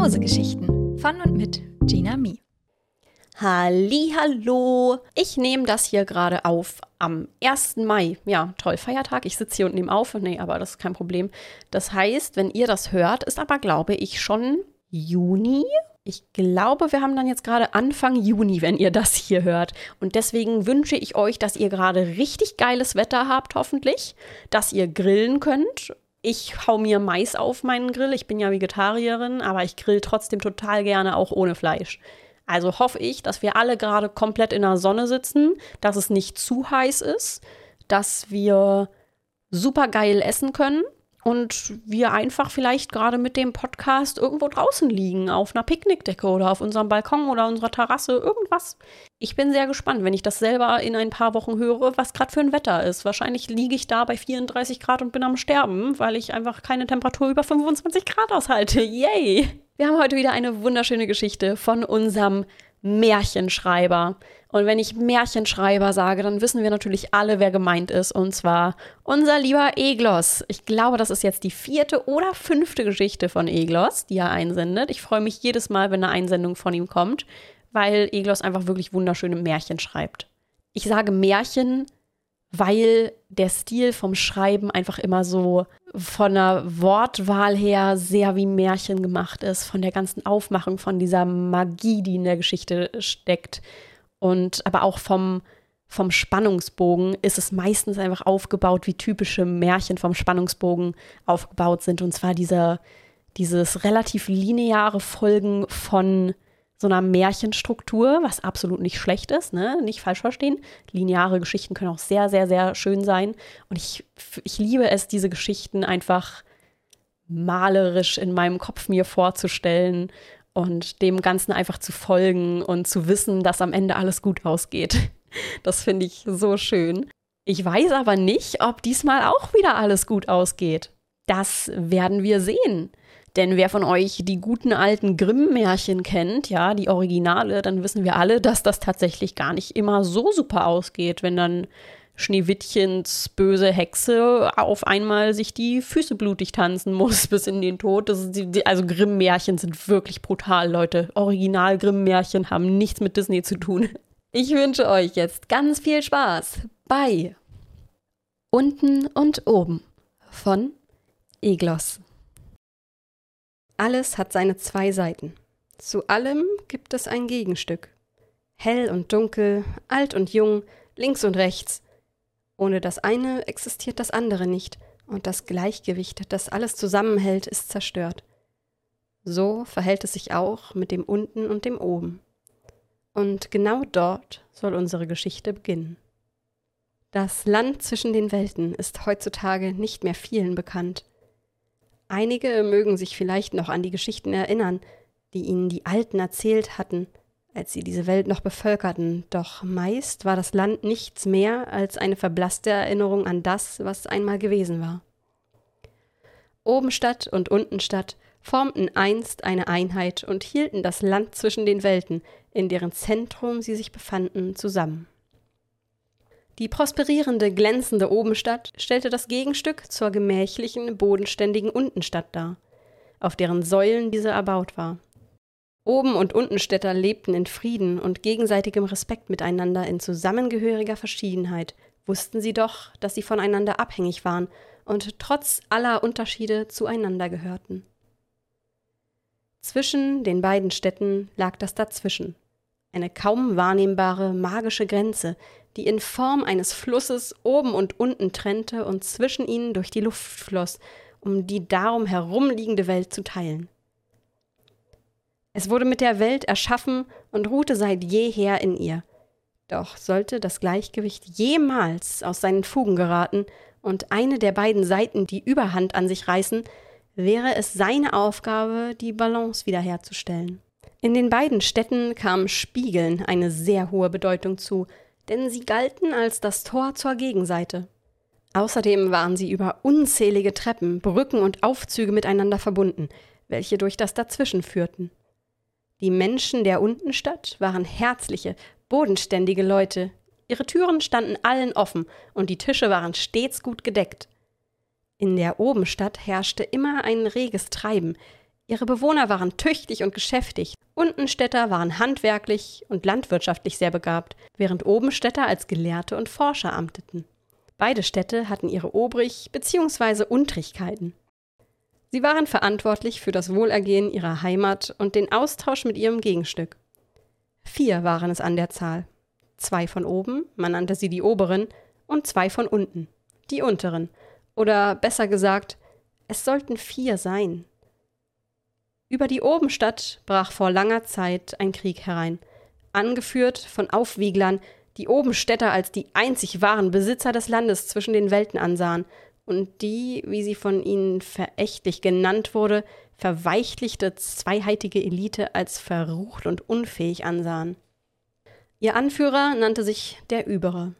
Mausegeschichten von und mit Gina Mi. Hallo, ich nehme das hier gerade auf am 1. Mai. Ja, toll, Feiertag. Ich sitze hier und nehme auf. Nee, aber das ist kein Problem. Das heißt, wenn ihr das hört, ist aber, glaube ich, schon Juni. Ich glaube, wir haben dann jetzt gerade Anfang Juni, wenn ihr das hier hört. Und deswegen wünsche ich euch, dass ihr gerade richtig geiles Wetter habt, hoffentlich, dass ihr grillen könnt ich hau mir Mais auf meinen Grill. Ich bin ja Vegetarierin, aber ich grill trotzdem total gerne auch ohne Fleisch. Also hoffe ich, dass wir alle gerade komplett in der Sonne sitzen, dass es nicht zu heiß ist, dass wir super geil essen können und wir einfach vielleicht gerade mit dem Podcast irgendwo draußen liegen, auf einer Picknickdecke oder auf unserem Balkon oder unserer Terrasse, irgendwas. Ich bin sehr gespannt, wenn ich das selber in ein paar Wochen höre, was gerade für ein Wetter ist. Wahrscheinlich liege ich da bei 34 Grad und bin am Sterben, weil ich einfach keine Temperatur über 25 Grad aushalte. Yay! Wir haben heute wieder eine wunderschöne Geschichte von unserem Märchenschreiber. Und wenn ich Märchenschreiber sage, dann wissen wir natürlich alle, wer gemeint ist. Und zwar unser lieber Eglos. Ich glaube, das ist jetzt die vierte oder fünfte Geschichte von Eglos, die er einsendet. Ich freue mich jedes Mal, wenn eine Einsendung von ihm kommt, weil Eglos einfach wirklich wunderschöne Märchen schreibt. Ich sage Märchen, weil der Stil vom Schreiben einfach immer so von der Wortwahl her sehr wie Märchen gemacht ist, von der ganzen Aufmachung, von dieser Magie, die in der Geschichte steckt. Und aber auch vom, vom Spannungsbogen ist es meistens einfach aufgebaut, wie typische Märchen vom Spannungsbogen aufgebaut sind. Und zwar dieser, dieses relativ lineare Folgen von so einer Märchenstruktur, was absolut nicht schlecht ist, ne? nicht falsch verstehen. Lineare Geschichten können auch sehr, sehr, sehr schön sein. Und ich, ich liebe es, diese Geschichten einfach malerisch in meinem Kopf mir vorzustellen und dem Ganzen einfach zu folgen und zu wissen, dass am Ende alles gut ausgeht. Das finde ich so schön. Ich weiß aber nicht, ob diesmal auch wieder alles gut ausgeht. Das werden wir sehen. Denn wer von euch die guten alten Grimm-Märchen kennt, ja, die Originale, dann wissen wir alle, dass das tatsächlich gar nicht immer so super ausgeht, wenn dann Schneewittchens böse Hexe auf einmal sich die Füße blutig tanzen muss bis in den Tod. Die, also Grimm-Märchen sind wirklich brutal, Leute. Original Grimm-Märchen haben nichts mit Disney zu tun. Ich wünsche euch jetzt ganz viel Spaß bei Unten und Oben von Eglos. Alles hat seine zwei Seiten. Zu allem gibt es ein Gegenstück. Hell und dunkel, alt und jung, links und rechts. Ohne das eine existiert das andere nicht, und das Gleichgewicht, das alles zusammenhält, ist zerstört. So verhält es sich auch mit dem Unten und dem Oben. Und genau dort soll unsere Geschichte beginnen. Das Land zwischen den Welten ist heutzutage nicht mehr vielen bekannt. Einige mögen sich vielleicht noch an die Geschichten erinnern, die ihnen die Alten erzählt hatten, als sie diese Welt noch bevölkerten, doch meist war das Land nichts mehr als eine verblasste Erinnerung an das, was einmal gewesen war. Obenstadt und Untenstadt formten einst eine Einheit und hielten das Land zwischen den Welten, in deren Zentrum sie sich befanden, zusammen. Die prosperierende, glänzende Obenstadt stellte das Gegenstück zur gemächlichen, bodenständigen Untenstadt dar, auf deren Säulen diese erbaut war. Oben- und Untenstädter lebten in Frieden und gegenseitigem Respekt miteinander in zusammengehöriger Verschiedenheit, wussten sie doch, dass sie voneinander abhängig waren und trotz aller Unterschiede zueinander gehörten. Zwischen den beiden Städten lag das Dazwischen, eine kaum wahrnehmbare magische Grenze, die in Form eines Flusses oben und unten trennte und zwischen ihnen durch die Luft floss, um die darum herumliegende Welt zu teilen. Es wurde mit der Welt erschaffen und ruhte seit jeher in ihr. Doch sollte das Gleichgewicht jemals aus seinen Fugen geraten und eine der beiden Seiten die Überhand an sich reißen, wäre es seine Aufgabe, die Balance wiederherzustellen. In den beiden Städten kam Spiegeln eine sehr hohe Bedeutung zu, denn sie galten als das Tor zur Gegenseite. Außerdem waren sie über unzählige Treppen, Brücken und Aufzüge miteinander verbunden, welche durch das Dazwischen führten. Die Menschen der Untenstadt waren herzliche, bodenständige Leute. Ihre Türen standen allen offen und die Tische waren stets gut gedeckt. In der Obenstadt herrschte immer ein reges Treiben. Ihre Bewohner waren tüchtig und geschäftig. Untenstädter waren handwerklich und landwirtschaftlich sehr begabt, während Obenstädter als Gelehrte und Forscher amteten. Beide Städte hatten ihre Obrig- bzw. Untrichkeiten. Sie waren verantwortlich für das Wohlergehen ihrer Heimat und den Austausch mit ihrem Gegenstück. Vier waren es an der Zahl. Zwei von oben, man nannte sie die oberen, und zwei von unten, die unteren. Oder besser gesagt, es sollten vier sein. Über die Obenstadt brach vor langer Zeit ein Krieg herein, angeführt von Aufwieglern, die Obenstädter als die einzig wahren Besitzer des Landes zwischen den Welten ansahen und die, wie sie von ihnen verächtlich genannt wurde, verweichlichte zweiheitige Elite als verrucht und unfähig ansahen. Ihr Anführer nannte sich der Übere.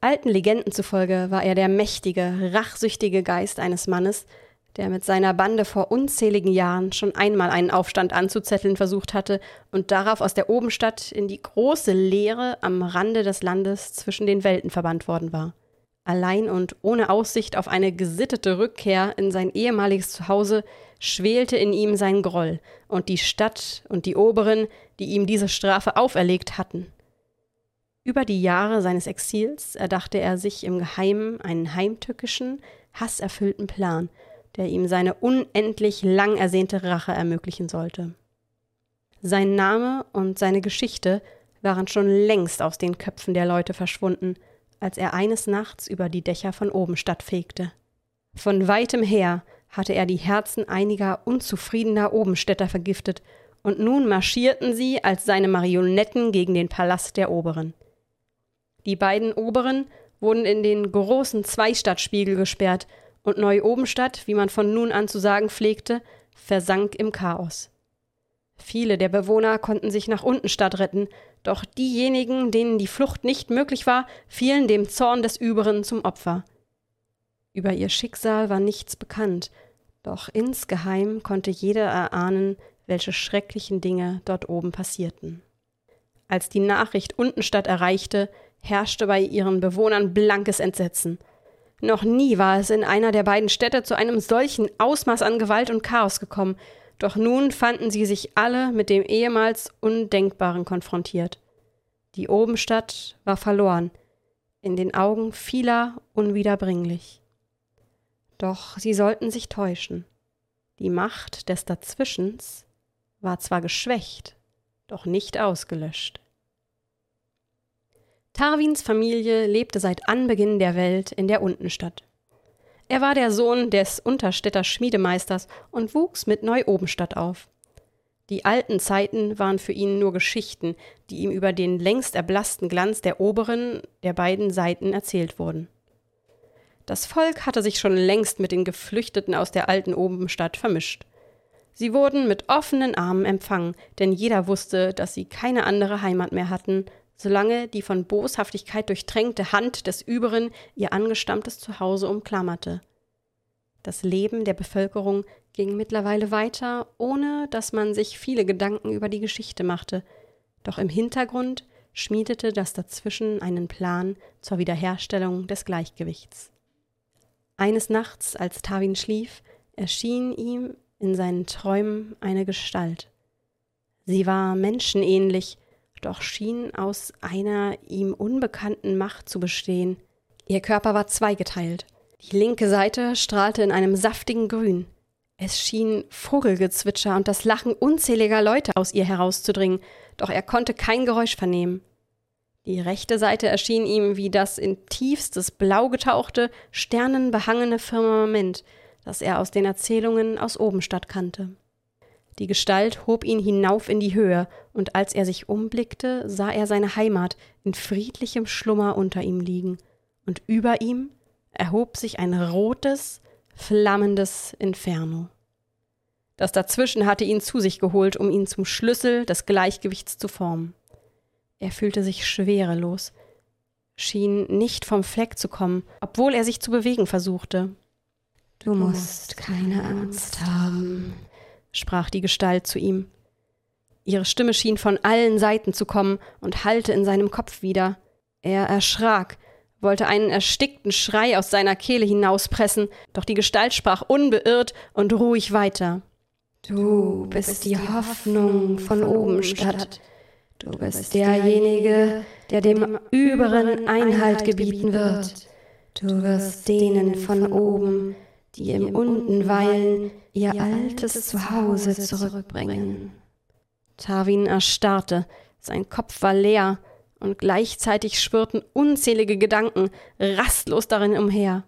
Alten Legenden zufolge war er der mächtige, rachsüchtige Geist eines Mannes, der mit seiner Bande vor unzähligen Jahren schon einmal einen Aufstand anzuzetteln versucht hatte und darauf aus der Obenstadt in die große Leere am Rande des Landes zwischen den Welten verbannt worden war. Allein und ohne Aussicht auf eine gesittete Rückkehr in sein ehemaliges Zuhause schwelte in ihm sein Groll und die Stadt und die Oberen, die ihm diese Strafe auferlegt hatten. Über die Jahre seines Exils erdachte er sich im Geheimen einen heimtückischen, hasserfüllten Plan – der ihm seine unendlich lang ersehnte Rache ermöglichen sollte. Sein Name und seine Geschichte waren schon längst aus den Köpfen der Leute verschwunden, als er eines Nachts über die Dächer von oben stattfegte. Von weitem her hatte er die Herzen einiger unzufriedener Obenstädter vergiftet, und nun marschierten sie als seine Marionetten gegen den Palast der Oberen. Die beiden Oberen wurden in den großen Zweistadtspiegel gesperrt und Neu-Obenstadt, wie man von nun an zu sagen pflegte, versank im Chaos. Viele der Bewohner konnten sich nach Untenstadt retten, doch diejenigen, denen die Flucht nicht möglich war, fielen dem Zorn des Überen zum Opfer. Über ihr Schicksal war nichts bekannt, doch insgeheim konnte jeder erahnen, welche schrecklichen Dinge dort oben passierten. Als die Nachricht Untenstadt erreichte, herrschte bei ihren Bewohnern blankes Entsetzen – noch nie war es in einer der beiden Städte zu einem solchen Ausmaß an Gewalt und Chaos gekommen, doch nun fanden sie sich alle mit dem ehemals Undenkbaren konfrontiert. Die Obenstadt war verloren, in den Augen vieler unwiederbringlich. Doch sie sollten sich täuschen. Die Macht des Dazwischens war zwar geschwächt, doch nicht ausgelöscht. Tarwins Familie lebte seit Anbeginn der Welt in der Untenstadt. Er war der Sohn des Unterstädter Schmiedemeisters und wuchs mit Neu-Obenstadt auf. Die alten Zeiten waren für ihn nur Geschichten, die ihm über den längst erblassten Glanz der oberen der beiden Seiten erzählt wurden. Das Volk hatte sich schon längst mit den Geflüchteten aus der alten Obenstadt vermischt. Sie wurden mit offenen Armen empfangen, denn jeder wusste, dass sie keine andere Heimat mehr hatten solange die von Boshaftigkeit durchtränkte Hand des Überen ihr angestammtes Zuhause umklammerte. Das Leben der Bevölkerung ging mittlerweile weiter, ohne dass man sich viele Gedanken über die Geschichte machte, doch im Hintergrund schmiedete das dazwischen einen Plan zur Wiederherstellung des Gleichgewichts. Eines Nachts, als Tawin schlief, erschien ihm in seinen Träumen eine Gestalt. Sie war menschenähnlich, doch schien aus einer ihm unbekannten Macht zu bestehen. Ihr Körper war zweigeteilt. Die linke Seite strahlte in einem saftigen Grün. Es schien Vogelgezwitscher und das Lachen unzähliger Leute aus ihr herauszudringen, doch er konnte kein Geräusch vernehmen. Die rechte Seite erschien ihm wie das in tiefstes Blau getauchte, sternenbehangene Firmament, das er aus den Erzählungen aus Obenstadt kannte. Die Gestalt hob ihn hinauf in die Höhe, und als er sich umblickte, sah er seine Heimat in friedlichem Schlummer unter ihm liegen, und über ihm erhob sich ein rotes, flammendes Inferno. Das Dazwischen hatte ihn zu sich geholt, um ihn zum Schlüssel des Gleichgewichts zu formen. Er fühlte sich schwerelos, schien nicht vom Fleck zu kommen, obwohl er sich zu bewegen versuchte. Du musst keine Angst haben, sprach die Gestalt zu ihm. Ihre Stimme schien von allen Seiten zu kommen und hallte in seinem Kopf wieder. Er erschrak, wollte einen erstickten Schrei aus seiner Kehle hinauspressen, doch die Gestalt sprach unbeirrt und ruhig weiter. Du bist die Hoffnung von oben statt. Du bist derjenige, der dem Überen Einhalt gebieten wird. Du wirst denen von oben, die im Unten weilen, ihr altes Zuhause zurückbringen. Tarwin erstarrte, sein Kopf war leer, und gleichzeitig schwirrten unzählige Gedanken rastlos darin umher.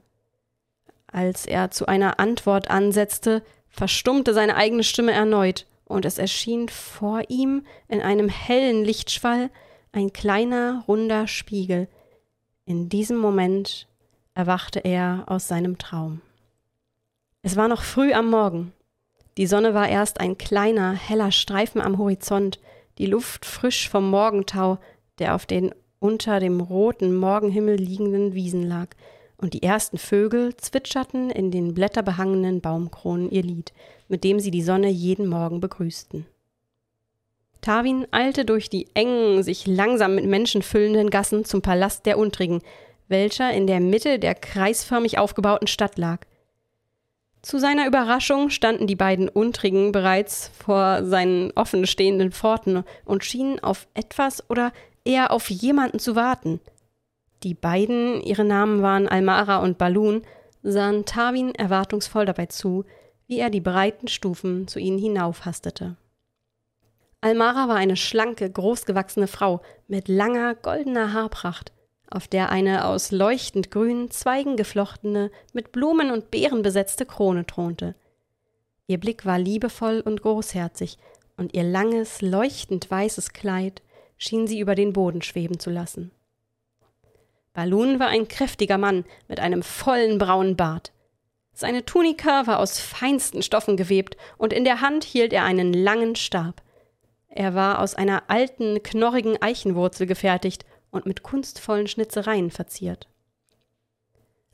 Als er zu einer Antwort ansetzte, verstummte seine eigene Stimme erneut, und es erschien vor ihm in einem hellen Lichtschwall ein kleiner, runder Spiegel. In diesem Moment erwachte er aus seinem Traum. Es war noch früh am Morgen. Die Sonne war erst ein kleiner, heller Streifen am Horizont, die Luft frisch vom Morgentau, der auf den unter dem roten Morgenhimmel liegenden Wiesen lag, und die ersten Vögel zwitscherten in den blätterbehangenen Baumkronen ihr Lied, mit dem sie die Sonne jeden Morgen begrüßten. Tarwin eilte durch die engen, sich langsam mit Menschen füllenden Gassen zum Palast der Untrigen, welcher in der Mitte der kreisförmig aufgebauten Stadt lag. Zu seiner Überraschung standen die beiden Untrigen bereits vor seinen offen stehenden Pforten und schienen auf etwas oder eher auf jemanden zu warten. Die beiden, ihre Namen waren Almara und Balun, sahen Tarwin erwartungsvoll dabei zu, wie er die breiten Stufen zu ihnen hinaufhastete. Almara war eine schlanke, großgewachsene Frau mit langer, goldener Haarpracht auf der eine aus leuchtend grünen Zweigen geflochtene, mit Blumen und Beeren besetzte Krone thronte. Ihr Blick war liebevoll und großherzig, und ihr langes, leuchtend weißes Kleid schien sie über den Boden schweben zu lassen. Balun war ein kräftiger Mann mit einem vollen braunen Bart. Seine Tunika war aus feinsten Stoffen gewebt, und in der Hand hielt er einen langen Stab. Er war aus einer alten, knorrigen Eichenwurzel gefertigt und mit kunstvollen Schnitzereien verziert.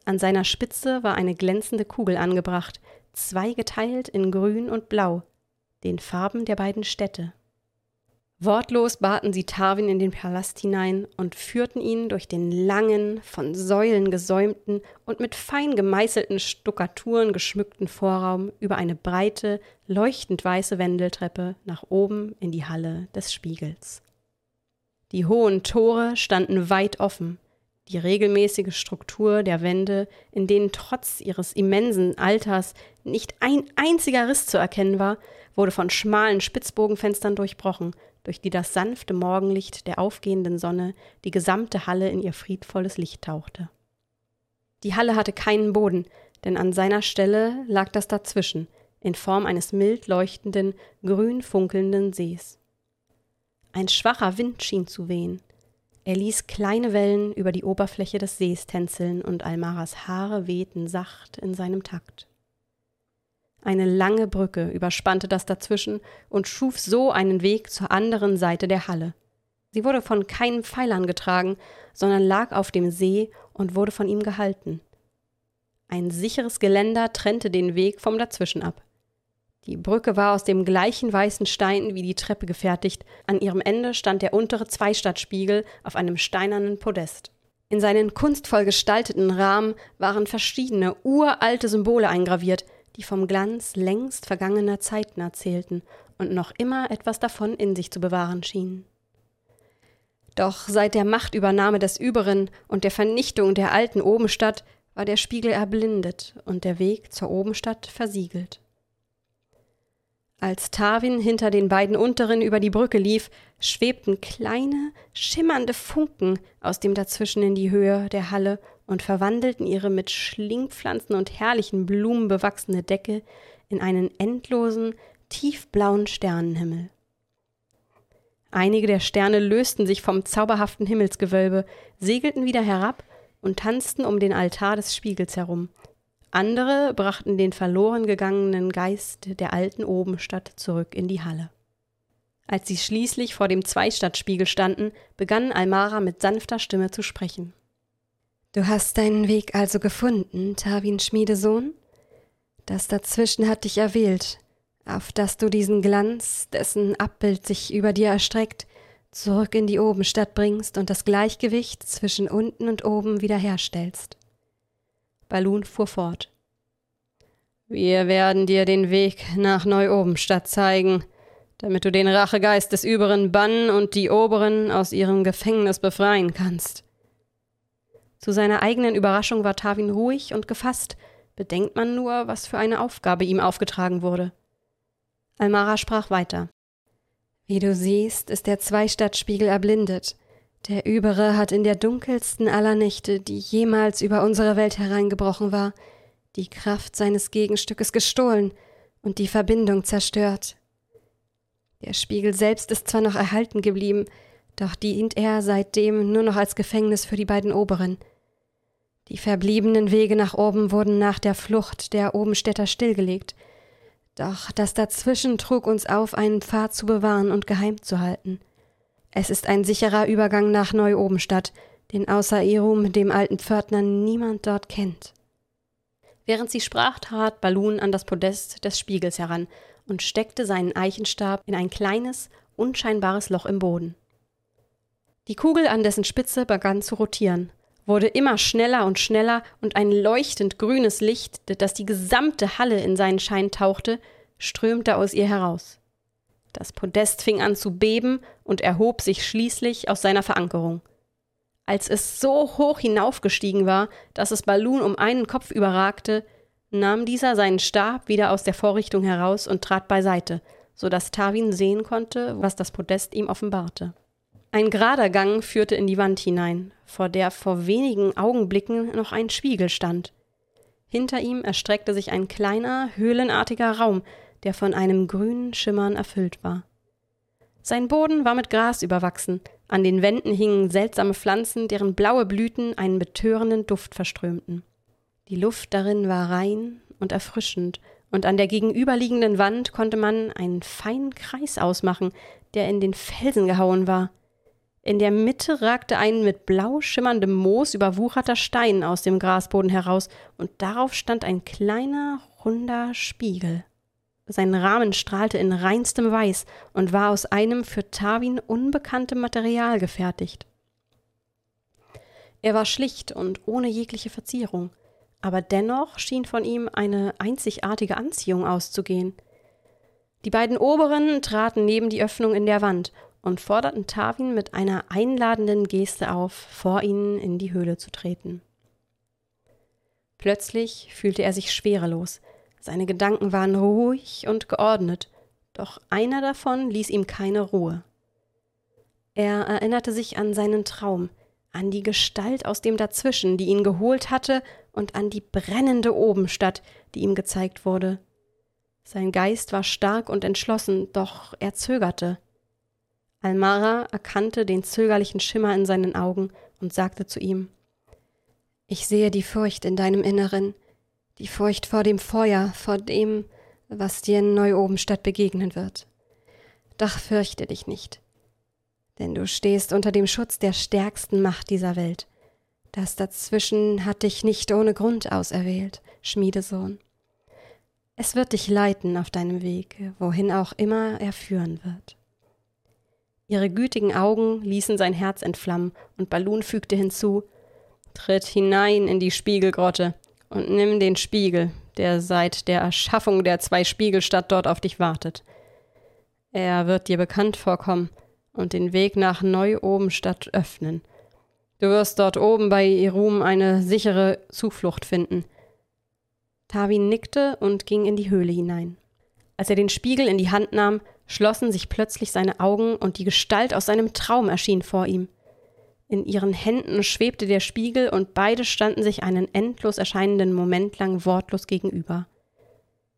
An seiner Spitze war eine glänzende Kugel angebracht, zweigeteilt in Grün und Blau, den Farben der beiden Städte. Wortlos baten sie Tarwin in den Palast hinein und führten ihn durch den langen, von Säulen gesäumten und mit fein gemeißelten Stuckaturen geschmückten Vorraum über eine breite, leuchtend weiße Wendeltreppe nach oben in die Halle des Spiegels. Die hohen Tore standen weit offen. Die regelmäßige Struktur der Wände, in denen trotz ihres immensen Alters nicht ein einziger Riss zu erkennen war, wurde von schmalen Spitzbogenfenstern durchbrochen, durch die das sanfte Morgenlicht der aufgehenden Sonne die gesamte Halle in ihr friedvolles Licht tauchte. Die Halle hatte keinen Boden, denn an seiner Stelle lag das dazwischen, in Form eines mild leuchtenden, grün funkelnden Sees. Ein schwacher Wind schien zu wehen. Er ließ kleine Wellen über die Oberfläche des Sees tänzeln und Almaras Haare wehten sacht in seinem Takt. Eine lange Brücke überspannte das dazwischen und schuf so einen Weg zur anderen Seite der Halle. Sie wurde von keinen Pfeilern getragen, sondern lag auf dem See und wurde von ihm gehalten. Ein sicheres Geländer trennte den Weg vom Dazwischen ab. Die Brücke war aus dem gleichen weißen Stein wie die Treppe gefertigt. An ihrem Ende stand der untere Zweistadtspiegel auf einem steinernen Podest. In seinen kunstvoll gestalteten Rahmen waren verschiedene uralte Symbole eingraviert, die vom Glanz längst vergangener Zeiten erzählten und noch immer etwas davon in sich zu bewahren schienen. Doch seit der Machtübernahme des Überen und der Vernichtung der alten Obenstadt war der Spiegel erblindet und der Weg zur Obenstadt versiegelt. Als Tarwin hinter den beiden Unteren über die Brücke lief, schwebten kleine, schimmernde Funken aus dem dazwischen in die Höhe der Halle und verwandelten ihre mit Schlingpflanzen und herrlichen Blumen bewachsene Decke in einen endlosen, tiefblauen Sternenhimmel. Einige der Sterne lösten sich vom zauberhaften Himmelsgewölbe, segelten wieder herab und tanzten um den Altar des Spiegels herum, andere brachten den verloren gegangenen Geist der alten Obenstadt zurück in die Halle. Als sie schließlich vor dem Zweistadtspiegel standen, begann Almara mit sanfter Stimme zu sprechen. Du hast deinen Weg also gefunden, Tawin Schmiedesohn? Das Dazwischen hat dich erwählt, auf dass du diesen Glanz, dessen Abbild sich über dir erstreckt, zurück in die Obenstadt bringst und das Gleichgewicht zwischen unten und oben wiederherstellst. Balun fuhr fort. Wir werden dir den Weg nach Neu-Obenstadt zeigen, damit du den Rachegeist des Überen bannen und die Oberen aus ihrem Gefängnis befreien kannst. Zu seiner eigenen Überraschung war Tawin ruhig und gefasst, bedenkt man nur, was für eine Aufgabe ihm aufgetragen wurde. Almara sprach weiter. Wie du siehst, ist der Zweistadtspiegel erblindet. Der Übere hat in der dunkelsten aller Nächte, die jemals über unsere Welt hereingebrochen war, die Kraft seines Gegenstückes gestohlen und die Verbindung zerstört. Der Spiegel selbst ist zwar noch erhalten geblieben, doch dient er seitdem nur noch als Gefängnis für die beiden Oberen. Die verbliebenen Wege nach oben wurden nach der Flucht der Obenstädter stillgelegt, doch das Dazwischen trug uns auf, einen Pfad zu bewahren und geheim zu halten. Es ist ein sicherer Übergang nach Neu-Obenstadt, den außer Irum, dem alten Pförtner, niemand dort kennt. Während sie sprach, trat Balun an das Podest des Spiegels heran und steckte seinen Eichenstab in ein kleines, unscheinbares Loch im Boden. Die Kugel an dessen Spitze begann zu rotieren, wurde immer schneller und schneller, und ein leuchtend grünes Licht, das die gesamte Halle in seinen Schein tauchte, strömte aus ihr heraus. Das Podest fing an zu beben und erhob sich schließlich aus seiner Verankerung. Als es so hoch hinaufgestiegen war, dass es Balloon um einen Kopf überragte, nahm dieser seinen Stab wieder aus der Vorrichtung heraus und trat beiseite, so dass Tawin sehen konnte, was das Podest ihm offenbarte. Ein gerader Gang führte in die Wand hinein, vor der vor wenigen Augenblicken noch ein Spiegel stand. Hinter ihm erstreckte sich ein kleiner, höhlenartiger Raum, der von einem grünen Schimmern erfüllt war. Sein Boden war mit Gras überwachsen, an den Wänden hingen seltsame Pflanzen, deren blaue Blüten einen betörenden Duft verströmten. Die Luft darin war rein und erfrischend, und an der gegenüberliegenden Wand konnte man einen feinen Kreis ausmachen, der in den Felsen gehauen war. In der Mitte ragte ein mit blau schimmerndem Moos überwucherter Stein aus dem Grasboden heraus, und darauf stand ein kleiner, runder Spiegel. Sein Rahmen strahlte in reinstem Weiß und war aus einem für Tawin unbekanntem Material gefertigt. Er war schlicht und ohne jegliche Verzierung, aber dennoch schien von ihm eine einzigartige Anziehung auszugehen. Die beiden oberen traten neben die Öffnung in der Wand und forderten Tawin mit einer einladenden Geste auf, vor ihnen in die Höhle zu treten. Plötzlich fühlte er sich schwerelos, seine Gedanken waren ruhig und geordnet, doch einer davon ließ ihm keine Ruhe. Er erinnerte sich an seinen Traum, an die Gestalt aus dem Dazwischen, die ihn geholt hatte, und an die brennende Obenstadt, die ihm gezeigt wurde. Sein Geist war stark und entschlossen, doch er zögerte. Almara erkannte den zögerlichen Schimmer in seinen Augen und sagte zu ihm Ich sehe die Furcht in deinem Inneren, die Furcht vor dem Feuer, vor dem, was dir in Neu-Obenstadt begegnen wird. Doch fürchte dich nicht, denn du stehst unter dem Schutz der stärksten Macht dieser Welt. Das dazwischen hat dich nicht ohne Grund auserwählt, Schmiedesohn. Es wird dich leiten auf deinem Weg, wohin auch immer er führen wird. Ihre gütigen Augen ließen sein Herz entflammen, und Balun fügte hinzu Tritt hinein in die Spiegelgrotte, und nimm den Spiegel, der seit der Erschaffung der zwei Spiegelstadt dort auf dich wartet. Er wird dir bekannt vorkommen und den Weg nach Neu-Obenstadt öffnen. Du wirst dort oben bei Irum eine sichere Zuflucht finden. Tawin nickte und ging in die Höhle hinein. Als er den Spiegel in die Hand nahm, schlossen sich plötzlich seine Augen und die Gestalt aus seinem Traum erschien vor ihm. In ihren Händen schwebte der Spiegel und beide standen sich einen endlos erscheinenden Moment lang wortlos gegenüber.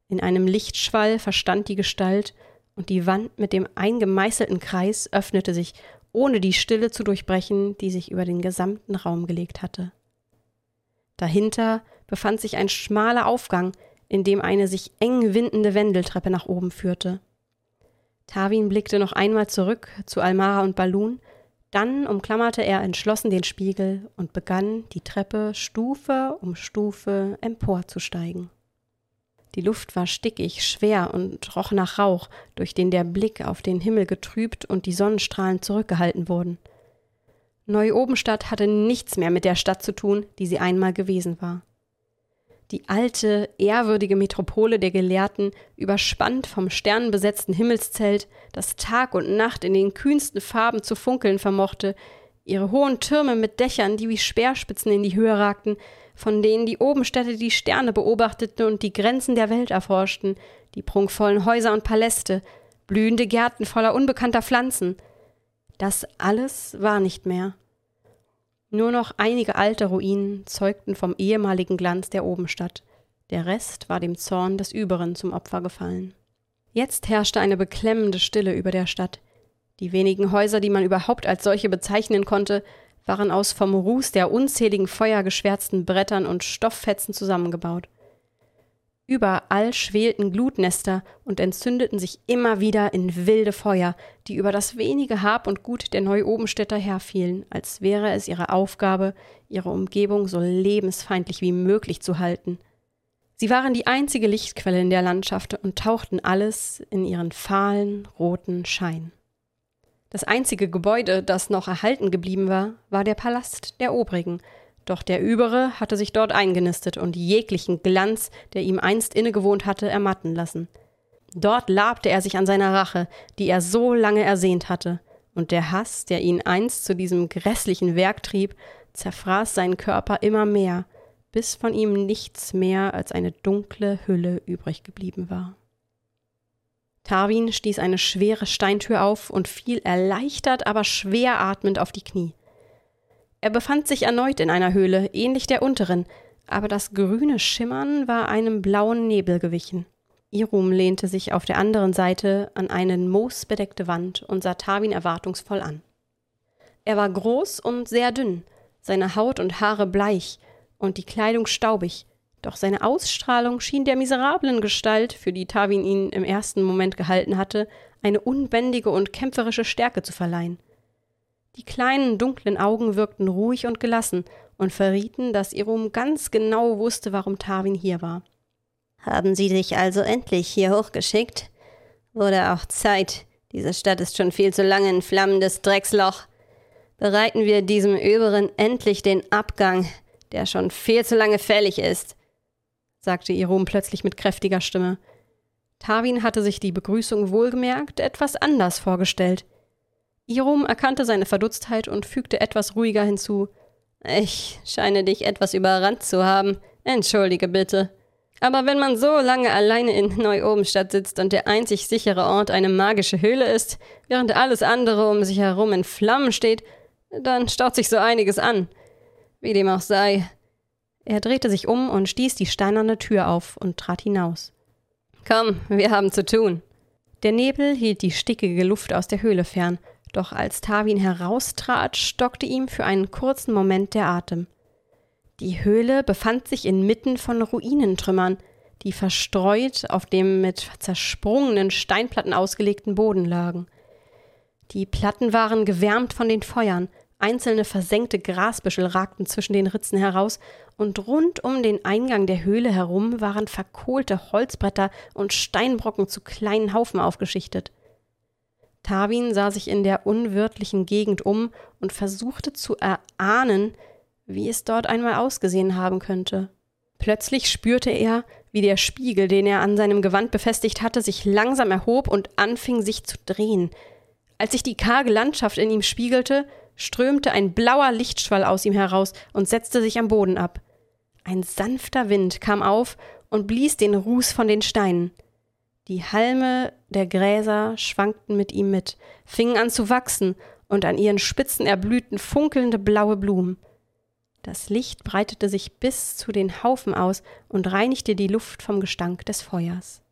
In einem Lichtschwall verstand die Gestalt, und die Wand mit dem eingemeißelten Kreis öffnete sich, ohne die Stille zu durchbrechen, die sich über den gesamten Raum gelegt hatte. Dahinter befand sich ein schmaler Aufgang, in dem eine sich eng windende Wendeltreppe nach oben führte. Tawin blickte noch einmal zurück zu Almara und Balun dann umklammerte er entschlossen den Spiegel und begann, die Treppe Stufe um Stufe emporzusteigen. Die Luft war stickig, schwer und roch nach Rauch, durch den der Blick auf den Himmel getrübt und die Sonnenstrahlen zurückgehalten wurden. Neu-Obenstadt hatte nichts mehr mit der Stadt zu tun, die sie einmal gewesen war. Die alte, ehrwürdige Metropole der Gelehrten, überspannt vom sternenbesetzten Himmelszelt, das Tag und Nacht in den kühnsten Farben zu funkeln vermochte, ihre hohen Türme mit Dächern, die wie Speerspitzen in die Höhe ragten, von denen die Obenstädte die Sterne beobachteten und die Grenzen der Welt erforschten, die prunkvollen Häuser und Paläste, blühende Gärten voller unbekannter Pflanzen. Das alles war nicht mehr. Nur noch einige alte Ruinen zeugten vom ehemaligen Glanz der Obenstadt. Der Rest war dem Zorn des Überen zum Opfer gefallen. Jetzt herrschte eine beklemmende Stille über der Stadt. Die wenigen Häuser, die man überhaupt als solche bezeichnen konnte, waren aus vom Ruß der unzähligen Feuer geschwärzten Brettern und Stofffetzen zusammengebaut. Überall schwelten Glutnester und entzündeten sich immer wieder in wilde Feuer, die über das wenige Hab und Gut der Neu-Obenstädter herfielen, als wäre es ihre Aufgabe, ihre Umgebung so lebensfeindlich wie möglich zu halten. Sie waren die einzige Lichtquelle in der Landschaft und tauchten alles in ihren fahlen, roten Schein. Das einzige Gebäude, das noch erhalten geblieben war, war der Palast der Obrigen, doch der Übere hatte sich dort eingenistet und jeglichen Glanz, der ihm einst innegewohnt hatte, ermatten lassen. Dort labte er sich an seiner Rache, die er so lange ersehnt hatte, und der Hass, der ihn einst zu diesem grässlichen Werk trieb, zerfraß seinen Körper immer mehr, bis von ihm nichts mehr als eine dunkle Hülle übrig geblieben war. Tarwin stieß eine schwere Steintür auf und fiel erleichtert, aber schwer atmend auf die Knie. Er befand sich erneut in einer Höhle, ähnlich der unteren, aber das grüne Schimmern war einem blauen Nebel gewichen. Irum lehnte sich auf der anderen Seite an eine moosbedeckte Wand und sah Tawin erwartungsvoll an. Er war groß und sehr dünn, seine Haut und Haare bleich und die Kleidung staubig, doch seine Ausstrahlung schien der miserablen Gestalt, für die Tawin ihn im ersten Moment gehalten hatte, eine unbändige und kämpferische Stärke zu verleihen. Die kleinen, dunklen Augen wirkten ruhig und gelassen und verrieten, dass Irum ganz genau wusste, warum Tarwin hier war. Haben Sie dich also endlich hier hochgeschickt? Wurde auch Zeit. Diese Stadt ist schon viel zu lange ein flammendes Drecksloch. Bereiten wir diesem Überen endlich den Abgang, der schon viel zu lange fällig ist, sagte Irum plötzlich mit kräftiger Stimme. Tarwin hatte sich die Begrüßung wohlgemerkt etwas anders vorgestellt. Irum erkannte seine Verdutztheit und fügte etwas ruhiger hinzu. Ich scheine dich etwas überrannt zu haben. Entschuldige bitte. Aber wenn man so lange alleine in Neu-Obenstadt sitzt und der einzig sichere Ort eine magische Höhle ist, während alles andere um sich herum in Flammen steht, dann staut sich so einiges an. Wie dem auch sei. Er drehte sich um und stieß die steinerne Tür auf und trat hinaus. Komm, wir haben zu tun. Der Nebel hielt die stickige Luft aus der Höhle fern, doch als Tawin heraustrat, stockte ihm für einen kurzen Moment der Atem. Die Höhle befand sich inmitten von Ruinentrümmern, die verstreut auf dem mit zersprungenen Steinplatten ausgelegten Boden lagen. Die Platten waren gewärmt von den Feuern, einzelne versenkte Grasbüschel ragten zwischen den Ritzen heraus, und rund um den Eingang der Höhle herum waren verkohlte Holzbretter und Steinbrocken zu kleinen Haufen aufgeschichtet. Tarwin sah sich in der unwirtlichen Gegend um und versuchte zu erahnen, wie es dort einmal ausgesehen haben könnte. Plötzlich spürte er, wie der Spiegel, den er an seinem Gewand befestigt hatte, sich langsam erhob und anfing sich zu drehen. Als sich die karge Landschaft in ihm spiegelte, strömte ein blauer Lichtschwall aus ihm heraus und setzte sich am Boden ab. Ein sanfter Wind kam auf und blies den Ruß von den Steinen. Die Halme der Gräser schwankten mit ihm mit, fingen an zu wachsen, und an ihren Spitzen erblühten funkelnde blaue Blumen. Das Licht breitete sich bis zu den Haufen aus und reinigte die Luft vom Gestank des Feuers.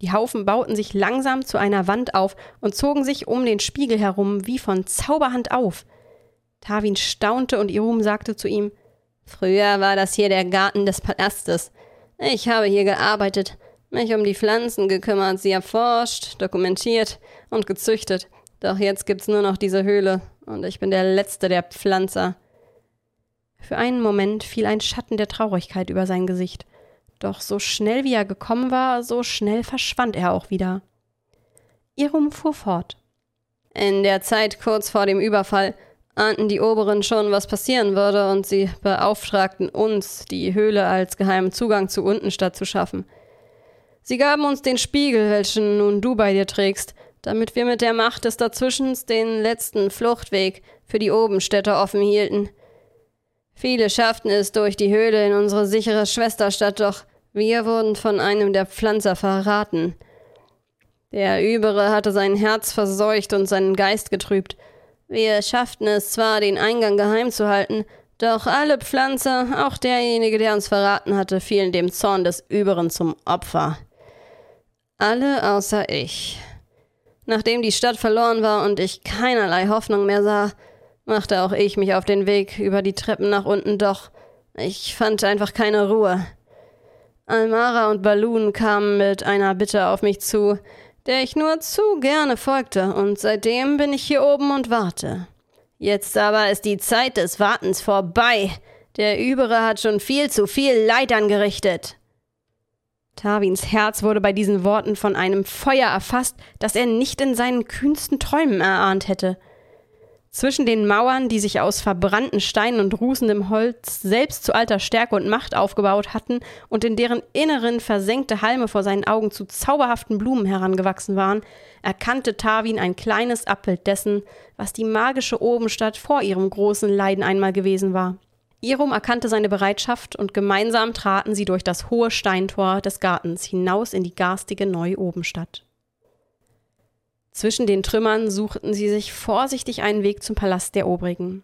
Die Haufen bauten sich langsam zu einer Wand auf und zogen sich um den Spiegel herum wie von Zauberhand auf. Tawin staunte und Irum sagte zu ihm: Früher war das hier der Garten des Palastes. Ich habe hier gearbeitet, mich um die Pflanzen gekümmert, sie erforscht, dokumentiert und gezüchtet. Doch jetzt gibt's nur noch diese Höhle und ich bin der letzte der Pflanzer. Für einen Moment fiel ein Schatten der Traurigkeit über sein Gesicht. Doch so schnell wie er gekommen war, so schnell verschwand er auch wieder. Irum fuhr fort. In der Zeit kurz vor dem Überfall ahnten die Oberen schon, was passieren würde, und sie beauftragten uns, die Höhle als geheimen Zugang zu Untenstadt zu schaffen. Sie gaben uns den Spiegel, welchen nun du bei dir trägst, damit wir mit der Macht des Dazwischens den letzten Fluchtweg für die Obenstädte offen hielten. Viele schafften es durch die Höhle in unsere sichere Schwesterstadt, doch wir wurden von einem der Pflanzer verraten. Der Übere hatte sein Herz verseucht und seinen Geist getrübt. Wir schafften es zwar, den Eingang geheim zu halten, doch alle Pflanzer, auch derjenige, der uns verraten hatte, fielen dem Zorn des Überen zum Opfer. Alle außer ich. Nachdem die Stadt verloren war und ich keinerlei Hoffnung mehr sah, machte auch ich mich auf den Weg über die Treppen nach unten, doch ich fand einfach keine Ruhe. Almara und Balloon kamen mit einer Bitte auf mich zu, der ich nur zu gerne folgte, und seitdem bin ich hier oben und warte. Jetzt aber ist die Zeit des Wartens vorbei. Der Übere hat schon viel zu viel Leid angerichtet. Tarwins Herz wurde bei diesen Worten von einem Feuer erfasst, das er nicht in seinen kühnsten Träumen erahnt hätte. Zwischen den Mauern, die sich aus verbrannten Steinen und rußendem Holz selbst zu alter Stärke und Macht aufgebaut hatten und in deren Inneren versenkte Halme vor seinen Augen zu zauberhaften Blumen herangewachsen waren, erkannte Tarwin ein kleines Abbild dessen, was die magische Obenstadt vor ihrem großen Leiden einmal gewesen war. Irum erkannte seine Bereitschaft und gemeinsam traten sie durch das hohe Steintor des Gartens hinaus in die garstige Neu-Obenstadt. Zwischen den Trümmern suchten sie sich vorsichtig einen Weg zum Palast der Obrigen.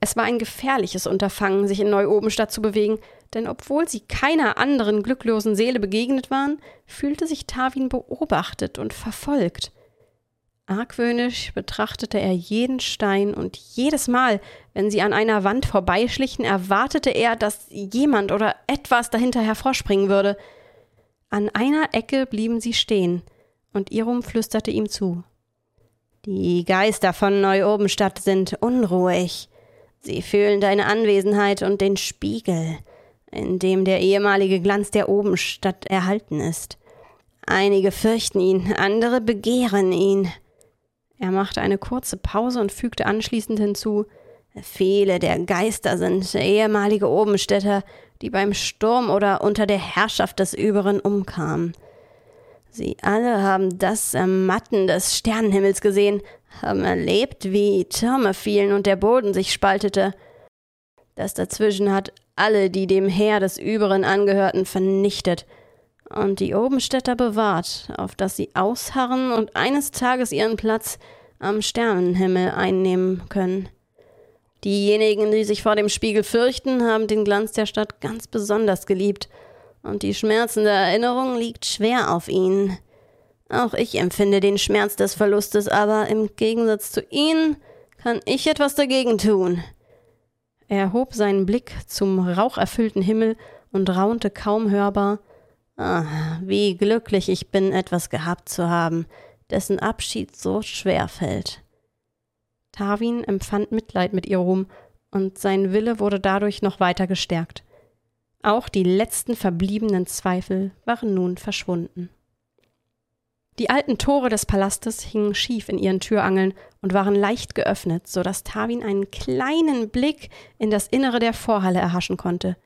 Es war ein gefährliches Unterfangen, sich in Neu-Obenstadt zu bewegen, denn obwohl sie keiner anderen glücklosen Seele begegnet waren, fühlte sich Tarwin beobachtet und verfolgt. Argwöhnisch betrachtete er jeden Stein und jedes Mal, wenn sie an einer Wand vorbeischlichen, erwartete er, dass jemand oder etwas dahinter hervorspringen würde. An einer Ecke blieben sie stehen – und Irum flüsterte ihm zu. Die Geister von Neu-Obenstadt sind unruhig. Sie fühlen deine Anwesenheit und den Spiegel, in dem der ehemalige Glanz der Obenstadt erhalten ist. Einige fürchten ihn, andere begehren ihn. Er machte eine kurze Pause und fügte anschließend hinzu Viele der Geister sind ehemalige Obenstädter, die beim Sturm oder unter der Herrschaft des Überen umkamen. Sie alle haben das Ermatten des Sternenhimmels gesehen, haben erlebt, wie Türme fielen und der Boden sich spaltete. Das dazwischen hat alle, die dem Heer des Überen angehörten, vernichtet und die Obenstädter bewahrt, auf dass sie ausharren und eines Tages ihren Platz am Sternenhimmel einnehmen können. Diejenigen, die sich vor dem Spiegel fürchten, haben den Glanz der Stadt ganz besonders geliebt – und die schmerzende Erinnerung liegt schwer auf ihn. Auch ich empfinde den Schmerz des Verlustes, aber im Gegensatz zu Ihnen kann ich etwas dagegen tun. Er hob seinen Blick zum raucherfüllten Himmel und raunte kaum hörbar. Ah, wie glücklich ich bin, etwas gehabt zu haben, dessen Abschied so schwer fällt. Tarwin empfand Mitleid mit ihr rum, und sein Wille wurde dadurch noch weiter gestärkt. Auch die letzten verbliebenen Zweifel waren nun verschwunden. Die alten Tore des Palastes hingen schief in ihren Türangeln und waren leicht geöffnet, so dass Tawin einen kleinen Blick in das Innere der Vorhalle erhaschen konnte.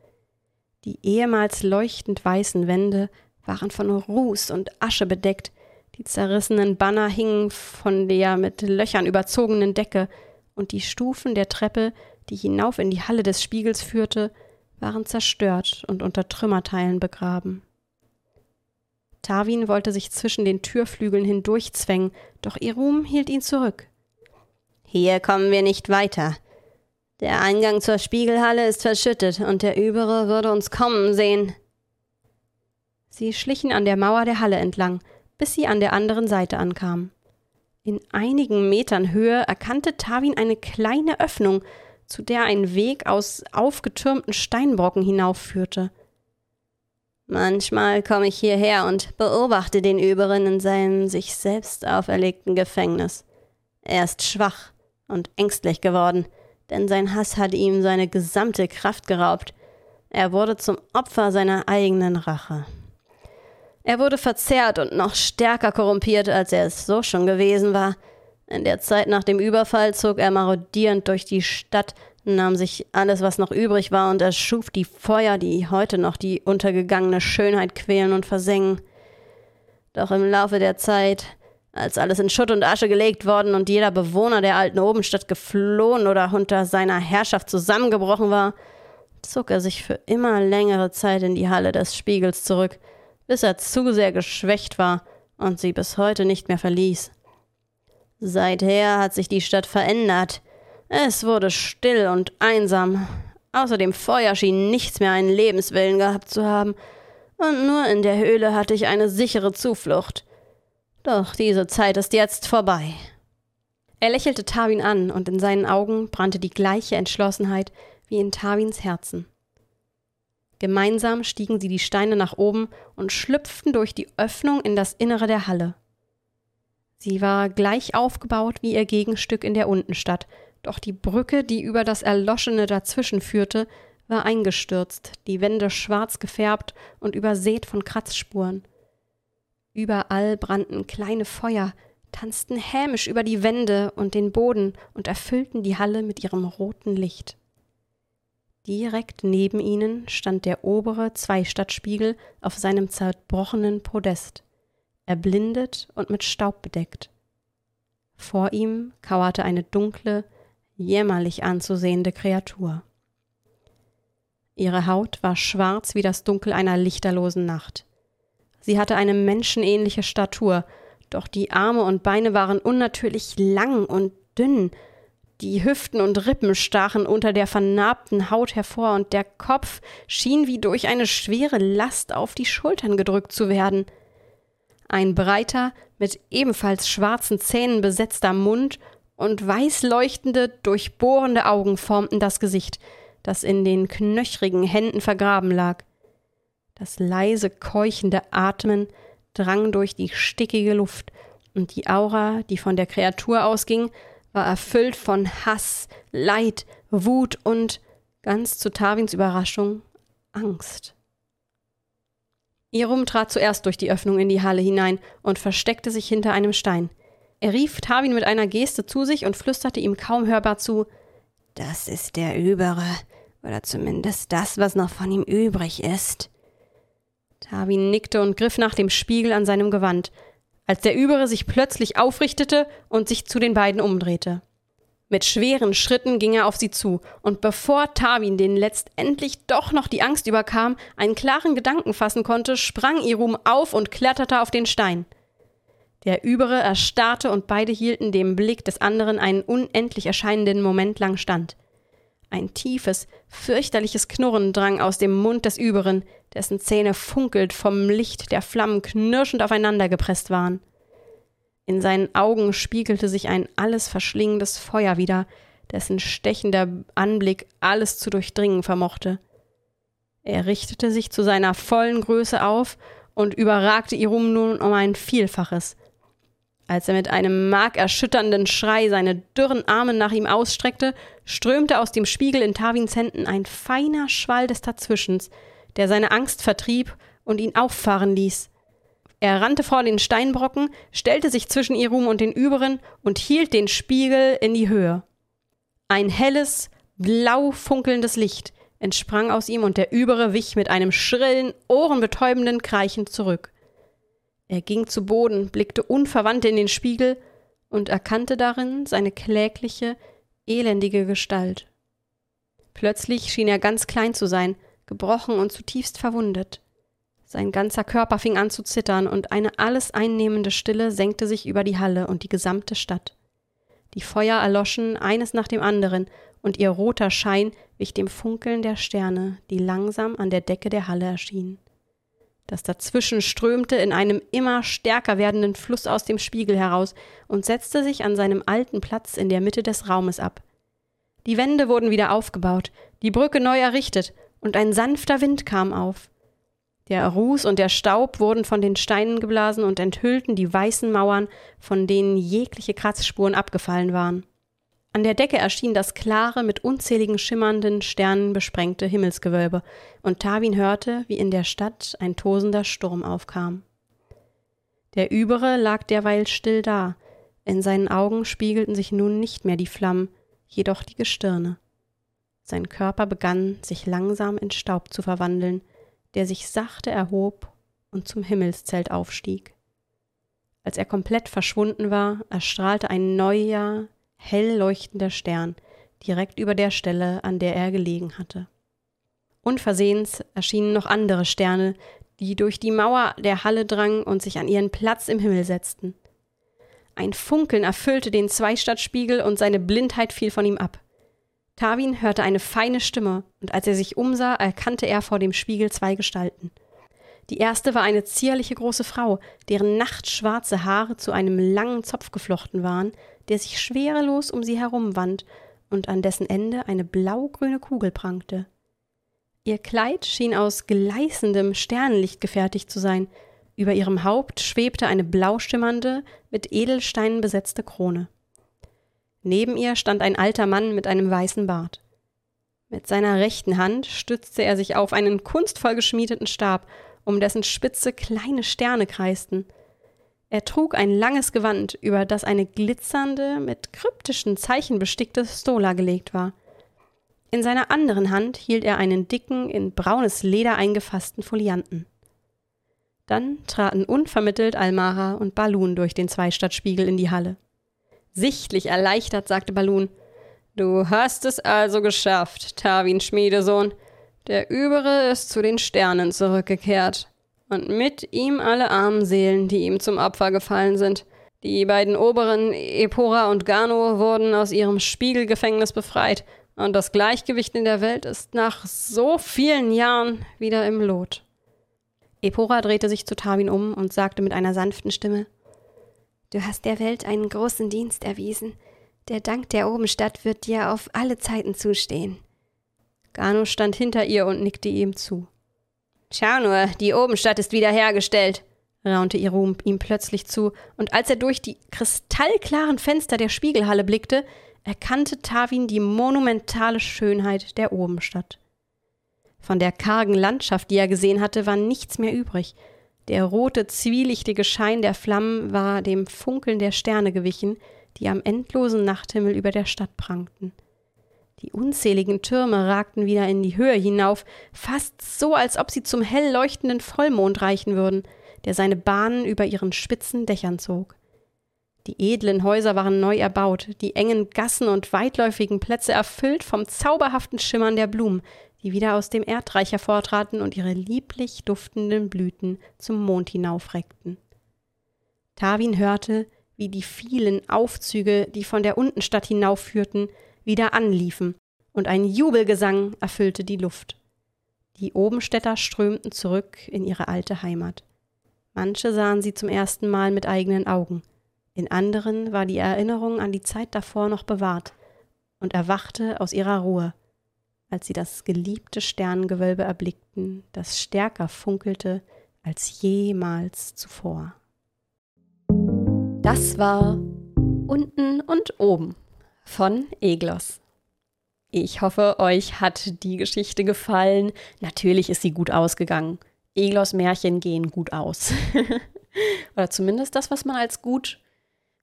Die ehemals leuchtend weißen Wände waren von Ruß und Asche bedeckt, die zerrissenen Banner hingen von der mit Löchern überzogenen Decke, und die Stufen der Treppe, die hinauf in die Halle des Spiegels führte, waren zerstört und unter Trümmerteilen begraben. Tarwin wollte sich zwischen den Türflügeln hindurchzwängen, doch Irum hielt ihn zurück. Hier kommen wir nicht weiter. Der Eingang zur Spiegelhalle ist verschüttet und der Übere würde uns kommen sehen. Sie schlichen an der Mauer der Halle entlang, bis sie an der anderen Seite ankamen. In einigen Metern Höhe erkannte Tawin eine kleine Öffnung, zu der ein Weg aus aufgetürmten Steinbrocken hinaufführte. Manchmal komme ich hierher und beobachte den Überen in seinem sich selbst auferlegten Gefängnis. Er ist schwach und ängstlich geworden, denn sein Hass hat ihm seine gesamte Kraft geraubt. Er wurde zum Opfer seiner eigenen Rache. Er wurde verzerrt und noch stärker korrumpiert, als er es so schon gewesen war. In der Zeit nach dem Überfall zog er marodierend durch die Stadt, nahm sich alles, was noch übrig war, und erschuf die Feuer, die heute noch die untergegangene Schönheit quälen und versengen. Doch im Laufe der Zeit, als alles in Schutt und Asche gelegt worden und jeder Bewohner der alten Obenstadt geflohen oder unter seiner Herrschaft zusammengebrochen war, zog er sich für immer längere Zeit in die Halle des Spiegels zurück, bis er zu sehr geschwächt war und sie bis heute nicht mehr verließ. Seither hat sich die Stadt verändert. Es wurde still und einsam. Außer dem Feuer schien nichts mehr einen Lebenswillen gehabt zu haben, und nur in der Höhle hatte ich eine sichere Zuflucht. Doch diese Zeit ist jetzt vorbei. Er lächelte Tawin an, und in seinen Augen brannte die gleiche Entschlossenheit wie in Tawins Herzen. Gemeinsam stiegen sie die Steine nach oben und schlüpften durch die Öffnung in das Innere der Halle. Sie war gleich aufgebaut wie ihr Gegenstück in der Untenstadt, doch die Brücke, die über das Erloschene dazwischen führte, war eingestürzt, die Wände schwarz gefärbt und übersät von Kratzspuren. Überall brannten kleine Feuer, tanzten hämisch über die Wände und den Boden und erfüllten die Halle mit ihrem roten Licht. Direkt neben ihnen stand der obere Zweistadtspiegel auf seinem zerbrochenen Podest erblindet und mit Staub bedeckt. Vor ihm kauerte eine dunkle, jämmerlich anzusehende Kreatur. Ihre Haut war schwarz wie das Dunkel einer lichterlosen Nacht. Sie hatte eine menschenähnliche Statur, doch die Arme und Beine waren unnatürlich lang und dünn, die Hüften und Rippen stachen unter der vernarbten Haut hervor, und der Kopf schien wie durch eine schwere Last auf die Schultern gedrückt zu werden. Ein breiter, mit ebenfalls schwarzen Zähnen besetzter Mund und weiß leuchtende, durchbohrende Augen formten das Gesicht, das in den knöchrigen Händen vergraben lag. Das leise, keuchende Atmen drang durch die stickige Luft, und die Aura, die von der Kreatur ausging, war erfüllt von Hass, Leid, Wut und, ganz zu Tawins Überraschung, Angst. Irum trat zuerst durch die Öffnung in die Halle hinein und versteckte sich hinter einem Stein. Er rief Tawin mit einer Geste zu sich und flüsterte ihm kaum hörbar zu: Das ist der Übere, oder zumindest das, was noch von ihm übrig ist. Tawin nickte und griff nach dem Spiegel an seinem Gewand, als der Übere sich plötzlich aufrichtete und sich zu den beiden umdrehte. Mit schweren Schritten ging er auf sie zu, und bevor Tawin den letztendlich doch noch die Angst überkam, einen klaren Gedanken fassen konnte, sprang Irum auf und kletterte auf den Stein. Der Übere erstarrte und beide hielten dem Blick des anderen einen unendlich erscheinenden Moment lang stand. Ein tiefes, fürchterliches Knurren drang aus dem Mund des Überen, dessen Zähne funkelt vom Licht der Flammen knirschend aufeinander gepresst waren. In seinen Augen spiegelte sich ein alles verschlingendes Feuer wieder, dessen stechender Anblick alles zu durchdringen vermochte. Er richtete sich zu seiner vollen Größe auf und überragte Irum nun um ein Vielfaches. Als er mit einem markerschütternden Schrei seine dürren Arme nach ihm ausstreckte, strömte aus dem Spiegel in Tawins Händen ein feiner Schwall des Dazwischens, der seine Angst vertrieb und ihn auffahren ließ. Er rannte vor den Steinbrocken, stellte sich zwischen Irum und den Überen und hielt den Spiegel in die Höhe. Ein helles, blau funkelndes Licht entsprang aus ihm und der Übere wich mit einem schrillen, ohrenbetäubenden Kreichen zurück. Er ging zu Boden, blickte unverwandt in den Spiegel und erkannte darin seine klägliche, elendige Gestalt. Plötzlich schien er ganz klein zu sein, gebrochen und zutiefst verwundet. Sein ganzer Körper fing an zu zittern, und eine alles einnehmende Stille senkte sich über die Halle und die gesamte Stadt. Die Feuer erloschen eines nach dem anderen, und ihr roter Schein wich dem Funkeln der Sterne, die langsam an der Decke der Halle erschienen. Das dazwischen strömte in einem immer stärker werdenden Fluss aus dem Spiegel heraus und setzte sich an seinem alten Platz in der Mitte des Raumes ab. Die Wände wurden wieder aufgebaut, die Brücke neu errichtet, und ein sanfter Wind kam auf. Der Ruß und der Staub wurden von den Steinen geblasen und enthüllten die weißen Mauern, von denen jegliche Kratzspuren abgefallen waren. An der Decke erschien das klare, mit unzähligen schimmernden Sternen besprengte Himmelsgewölbe, und Tawin hörte, wie in der Stadt ein tosender Sturm aufkam. Der Übere lag derweil still da, In seinen Augen spiegelten sich nun nicht mehr die Flammen, jedoch die Gestirne. Sein Körper begann sich langsam in Staub zu verwandeln, der sich sachte erhob und zum Himmelszelt aufstieg. Als er komplett verschwunden war, erstrahlte ein neuer, hell leuchtender Stern direkt über der Stelle, an der er gelegen hatte. Unversehens erschienen noch andere Sterne, die durch die Mauer der Halle drangen und sich an ihren Platz im Himmel setzten. Ein Funkeln erfüllte den Zweistadtspiegel und seine Blindheit fiel von ihm ab. Tawin hörte eine feine Stimme, und als er sich umsah, erkannte er vor dem Spiegel zwei Gestalten. Die erste war eine zierliche große Frau, deren nachtschwarze Haare zu einem langen Zopf geflochten waren, der sich schwerelos um sie herumwand und an dessen Ende eine blaugrüne Kugel prangte. Ihr Kleid schien aus gleißendem Sternenlicht gefertigt zu sein, über ihrem Haupt schwebte eine blauschimmernde, mit Edelsteinen besetzte Krone. Neben ihr stand ein alter Mann mit einem weißen Bart. Mit seiner rechten Hand stützte er sich auf einen kunstvoll geschmiedeten Stab, um dessen Spitze kleine Sterne kreisten. Er trug ein langes Gewand, über das eine glitzernde, mit kryptischen Zeichen bestickte Stola gelegt war. In seiner anderen Hand hielt er einen dicken, in braunes Leder eingefassten Folianten. Dann traten unvermittelt Almara und Balun durch den Zweistadtspiegel in die Halle. Sichtlich erleichtert sagte Balun: Du hast es also geschafft, Tawin Schmiedesohn. Der Übere ist zu den Sternen zurückgekehrt. Und mit ihm alle armen Seelen, die ihm zum Opfer gefallen sind. Die beiden oberen, Epora und Gano, wurden aus ihrem Spiegelgefängnis befreit. Und das Gleichgewicht in der Welt ist nach so vielen Jahren wieder im Lot. Epora drehte sich zu Tawin um und sagte mit einer sanften Stimme: Du hast der Welt einen großen Dienst erwiesen. Der Dank der Obenstadt wird dir auf alle Zeiten zustehen. Gano stand hinter ihr und nickte ihm zu. Schau nur, die Obenstadt ist wiederhergestellt, raunte Irum ihm plötzlich zu, und als er durch die kristallklaren Fenster der Spiegelhalle blickte, erkannte Tawin die monumentale Schönheit der Obenstadt. Von der kargen Landschaft, die er gesehen hatte, war nichts mehr übrig. Der rote, zwielichtige Schein der Flammen war dem Funkeln der Sterne gewichen, die am endlosen Nachthimmel über der Stadt prangten. Die unzähligen Türme ragten wieder in die Höhe hinauf, fast so, als ob sie zum hell leuchtenden Vollmond reichen würden, der seine Bahnen über ihren spitzen Dächern zog. Die edlen Häuser waren neu erbaut, die engen Gassen und weitläufigen Plätze erfüllt vom zauberhaften Schimmern der Blumen, die wieder aus dem Erdreich hervortraten und ihre lieblich duftenden Blüten zum Mond hinaufreckten. Tawin hörte, wie die vielen Aufzüge, die von der Untenstadt hinaufführten, wieder anliefen, und ein Jubelgesang erfüllte die Luft. Die Obenstädter strömten zurück in ihre alte Heimat. Manche sahen sie zum ersten Mal mit eigenen Augen, in anderen war die Erinnerung an die Zeit davor noch bewahrt und erwachte aus ihrer Ruhe, als sie das geliebte Sternengewölbe erblickten, das stärker funkelte als jemals zuvor. Das war Unten und Oben von Eglos. Ich hoffe, euch hat die Geschichte gefallen. Natürlich ist sie gut ausgegangen. Eglos Märchen gehen gut aus. Oder zumindest das, was man als gut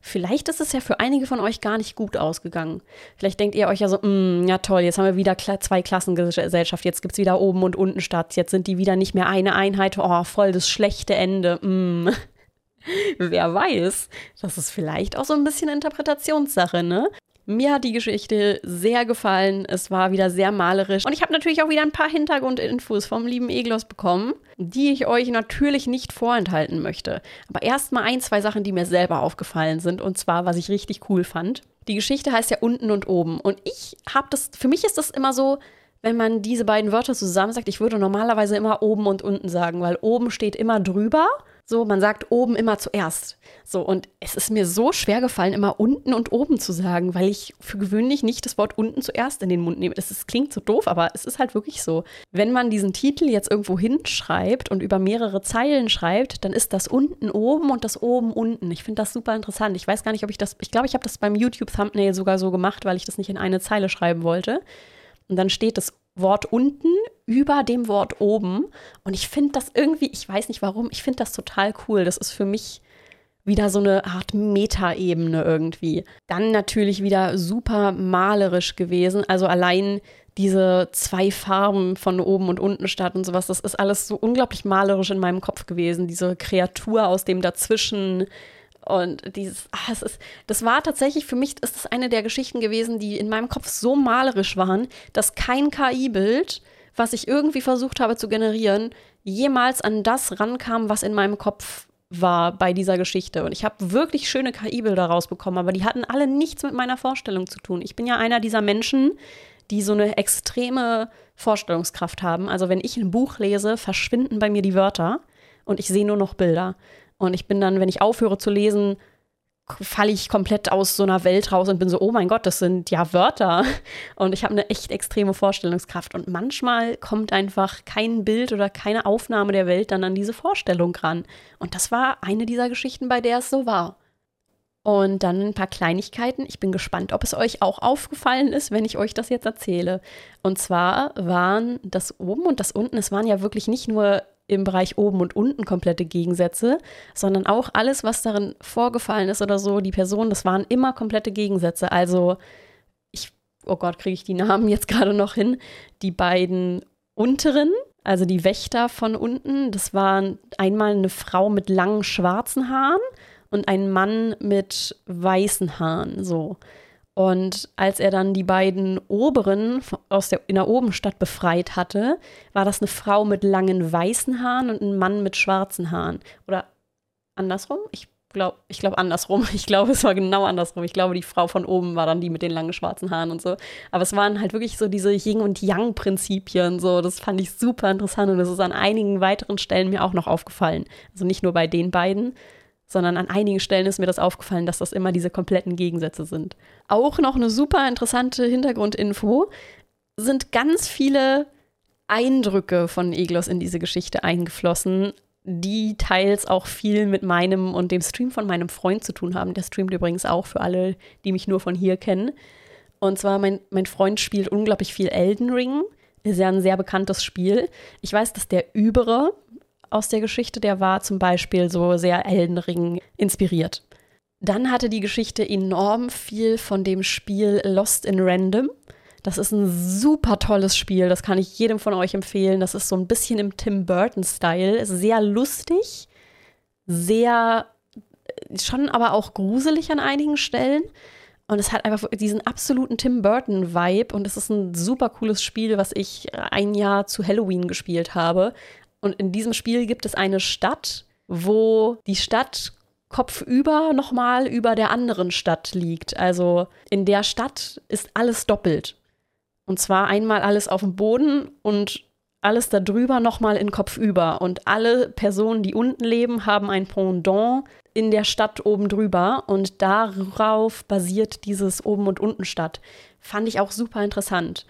Vielleicht ist es ja für einige von euch gar nicht gut ausgegangen. Vielleicht denkt ihr euch ja so, mm, ja toll, jetzt haben wir wieder zwei Klassengesellschaft, jetzt gibt es wieder oben und unten statt, jetzt sind die wieder nicht mehr eine Einheit, oh, voll das schlechte Ende. Mm. Wer weiß, das ist vielleicht auch so ein bisschen Interpretationssache, ne? Mir hat die Geschichte sehr gefallen. Es war wieder sehr malerisch. Und ich habe natürlich auch wieder ein paar Hintergrundinfos vom lieben Eglos bekommen, die ich euch natürlich nicht vorenthalten möchte. Aber erstmal ein, zwei Sachen, die mir selber aufgefallen sind. Und zwar, was ich richtig cool fand. Die Geschichte heißt ja unten und oben. Und ich habe das, für mich ist das immer so, wenn man diese beiden Wörter zusammen sagt, ich würde normalerweise immer oben und unten sagen, weil oben steht immer drüber so, man sagt oben immer zuerst. So, und es ist mir so schwer gefallen, immer unten und oben zu sagen, weil ich für gewöhnlich nicht das Wort unten zuerst in den Mund nehme. Das ist, klingt so doof, aber es ist halt wirklich so. Wenn man diesen Titel jetzt irgendwo hinschreibt und über mehrere Zeilen schreibt, dann ist das unten oben und das oben unten. Ich finde das super interessant. Ich weiß gar nicht, ob ich das, ich glaube, ich habe das beim YouTube-Thumbnail sogar so gemacht, weil ich das nicht in eine Zeile schreiben wollte. Und dann steht das Wort unten über dem Wort oben. Und ich finde das irgendwie, ich weiß nicht warum, ich finde das total cool. Das ist für mich wieder so eine Art Metaebene irgendwie. Dann natürlich wieder super malerisch gewesen. Also allein diese zwei Farben von oben und unten statt und sowas, das ist alles so unglaublich malerisch in meinem Kopf gewesen. Diese Kreatur aus dem Dazwischen. Und dieses, ach, es ist, das war tatsächlich für mich, ist das eine der Geschichten gewesen, die in meinem Kopf so malerisch waren, dass kein KI-Bild, was ich irgendwie versucht habe zu generieren, jemals an das rankam, was in meinem Kopf war bei dieser Geschichte. Und ich habe wirklich schöne KI-Bilder rausbekommen, aber die hatten alle nichts mit meiner Vorstellung zu tun. Ich bin ja einer dieser Menschen, die so eine extreme Vorstellungskraft haben. Also wenn ich ein Buch lese, verschwinden bei mir die Wörter und ich sehe nur noch Bilder. Und ich bin dann, wenn ich aufhöre zu lesen, falle ich komplett aus so einer Welt raus und bin so, oh mein Gott, das sind ja Wörter. Und ich habe eine echt extreme Vorstellungskraft. Und manchmal kommt einfach kein Bild oder keine Aufnahme der Welt dann an diese Vorstellung ran. Und das war eine dieser Geschichten, bei der es so war. Und dann ein paar Kleinigkeiten. Ich bin gespannt, ob es euch auch aufgefallen ist, wenn ich euch das jetzt erzähle. Und zwar waren das oben und das unten, es waren ja wirklich nicht nur im Bereich oben und unten komplette Gegensätze, sondern auch alles, was darin vorgefallen ist oder so, die Personen, das waren immer komplette Gegensätze. Also ich, oh Gott, kriege ich die Namen jetzt gerade noch hin. Die beiden unteren, also die Wächter von unten, das waren einmal eine Frau mit langen schwarzen Haaren und ein Mann mit weißen Haaren, so. Und als er dann die beiden Oberen aus der, in der Obenstadt befreit hatte, war das eine Frau mit langen weißen Haaren und ein Mann mit schwarzen Haaren. Oder andersrum? Ich glaube ich glaub andersrum. Ich glaube, es war genau andersrum. Ich glaube, die Frau von oben war dann die mit den langen schwarzen Haaren und so. Aber es waren halt wirklich so diese Yin- und Yang-Prinzipien. So, das fand ich super interessant und das ist an einigen weiteren Stellen mir auch noch aufgefallen. Also nicht nur bei den beiden, sondern an einigen Stellen ist mir das aufgefallen, dass das immer diese kompletten Gegensätze sind. Auch noch eine super interessante Hintergrundinfo sind ganz viele Eindrücke von Eglos in diese Geschichte eingeflossen, die teils auch viel mit meinem und dem Stream von meinem Freund zu tun haben. Der streamt übrigens auch für alle, die mich nur von hier kennen. Und zwar, mein, mein Freund spielt unglaublich viel Elden Ring. Ist ja ein sehr bekanntes Spiel. Ich weiß, dass der Übere, aus der Geschichte, der war zum Beispiel so sehr Elden Ring inspiriert. Dann hatte die Geschichte enorm viel von dem Spiel Lost in Random. Das ist ein super tolles Spiel, das kann ich jedem von euch empfehlen. Das ist so ein bisschen im Tim Burton-Style, sehr lustig, sehr schon aber auch gruselig an einigen Stellen. Und es hat einfach diesen absoluten Tim Burton-Vibe und es ist ein super cooles Spiel, was ich ein Jahr zu Halloween gespielt habe. Und in diesem Spiel gibt es eine Stadt, wo die Stadt kopfüber nochmal über der anderen Stadt liegt. Also in der Stadt ist alles doppelt. Und zwar einmal alles auf dem Boden und alles darüber nochmal in kopfüber. Und alle Personen, die unten leben, haben ein Pendant in der Stadt oben drüber. Und darauf basiert dieses Oben- und Untenstadt. Fand ich auch super interessant.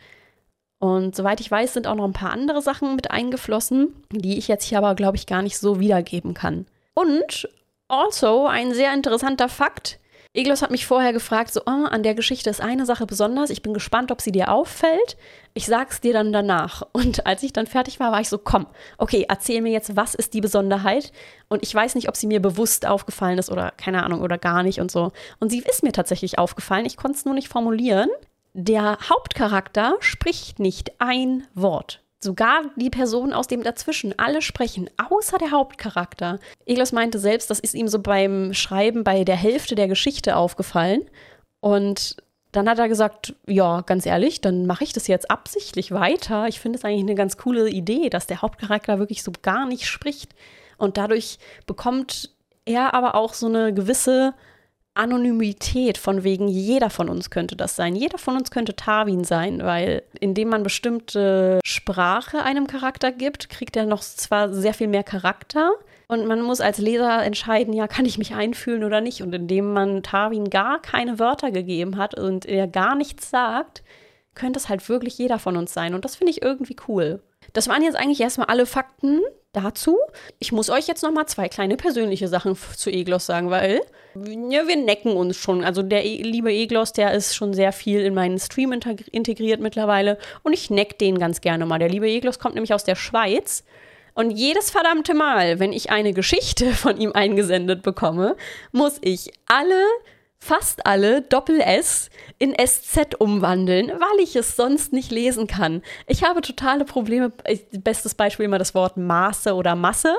Und soweit ich weiß, sind auch noch ein paar andere Sachen mit eingeflossen, die ich jetzt hier aber, glaube ich, gar nicht so wiedergeben kann. Und also ein sehr interessanter Fakt. Eglos hat mich vorher gefragt, so, oh, an der Geschichte ist eine Sache besonders. Ich bin gespannt, ob sie dir auffällt. Ich sag's dir dann danach. Und als ich dann fertig war, war ich so, komm, okay, erzähl mir jetzt, was ist die Besonderheit? Und ich weiß nicht, ob sie mir bewusst aufgefallen ist oder keine Ahnung oder gar nicht und so. Und sie ist mir tatsächlich aufgefallen. Ich konnte es nur nicht formulieren der Hauptcharakter spricht nicht ein Wort. Sogar die Personen aus dem Dazwischen, alle sprechen, außer der Hauptcharakter. Eglos meinte selbst, das ist ihm so beim Schreiben bei der Hälfte der Geschichte aufgefallen. Und dann hat er gesagt, ja, ganz ehrlich, dann mache ich das jetzt absichtlich weiter. Ich finde es eigentlich eine ganz coole Idee, dass der Hauptcharakter wirklich so gar nicht spricht. Und dadurch bekommt er aber auch so eine gewisse Anonymität von wegen, jeder von uns könnte das sein. Jeder von uns könnte Tarwin sein, weil indem man bestimmte Sprache einem Charakter gibt, kriegt er noch zwar sehr viel mehr Charakter und man muss als Leser entscheiden, ja, kann ich mich einfühlen oder nicht. Und indem man Tarwin gar keine Wörter gegeben hat und er gar nichts sagt, könnte es halt wirklich jeder von uns sein. Und das finde ich irgendwie cool. Das waren jetzt eigentlich erstmal alle Fakten dazu. Ich muss euch jetzt noch mal zwei kleine persönliche Sachen zu Eglos sagen, weil ja, wir necken uns schon. Also der e liebe Eglos, der ist schon sehr viel in meinen Stream integriert mittlerweile und ich neck den ganz gerne mal. Der liebe Eglos kommt nämlich aus der Schweiz. Und jedes verdammte Mal, wenn ich eine Geschichte von ihm eingesendet bekomme, muss ich alle, fast alle Doppel-S in SZ umwandeln, weil ich es sonst nicht lesen kann. Ich habe totale Probleme. Bestes Beispiel immer das Wort Maße oder Masse.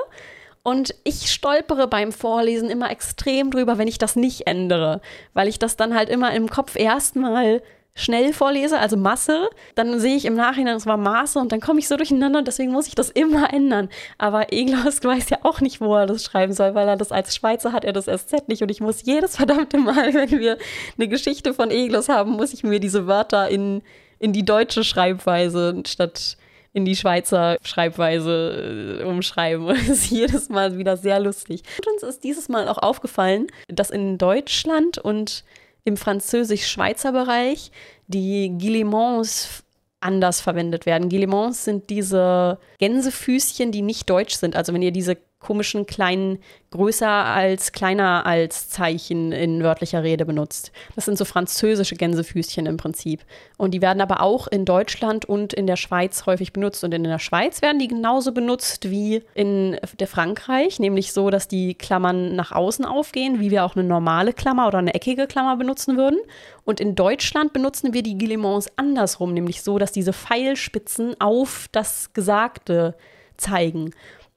Und ich stolpere beim Vorlesen immer extrem drüber, wenn ich das nicht ändere, weil ich das dann halt immer im Kopf erstmal schnell vorlese, also Masse, dann sehe ich im Nachhinein, es war Maße und dann komme ich so durcheinander und deswegen muss ich das immer ändern. Aber Eglos weiß ja auch nicht, wo er das schreiben soll, weil er das als Schweizer hat, er das SZ nicht und ich muss jedes verdammte Mal, wenn wir eine Geschichte von Eglos haben, muss ich mir diese Wörter in, in die deutsche Schreibweise statt in die Schweizer Schreibweise äh, umschreiben. Und das ist jedes Mal wieder sehr lustig. Und uns ist dieses Mal auch aufgefallen, dass in Deutschland und im französisch-schweizer Bereich die Guillemons anders verwendet werden. Guillemons sind diese Gänsefüßchen, die nicht deutsch sind. Also wenn ihr diese komischen kleinen größer als kleiner als Zeichen in wörtlicher Rede benutzt. Das sind so französische Gänsefüßchen im Prinzip. Und die werden aber auch in Deutschland und in der Schweiz häufig benutzt. Und in der Schweiz werden die genauso benutzt wie in der Frankreich, nämlich so, dass die Klammern nach außen aufgehen, wie wir auch eine normale Klammer oder eine eckige Klammer benutzen würden. Und in Deutschland benutzen wir die Guillemons andersrum, nämlich so, dass diese Pfeilspitzen auf das Gesagte zeigen.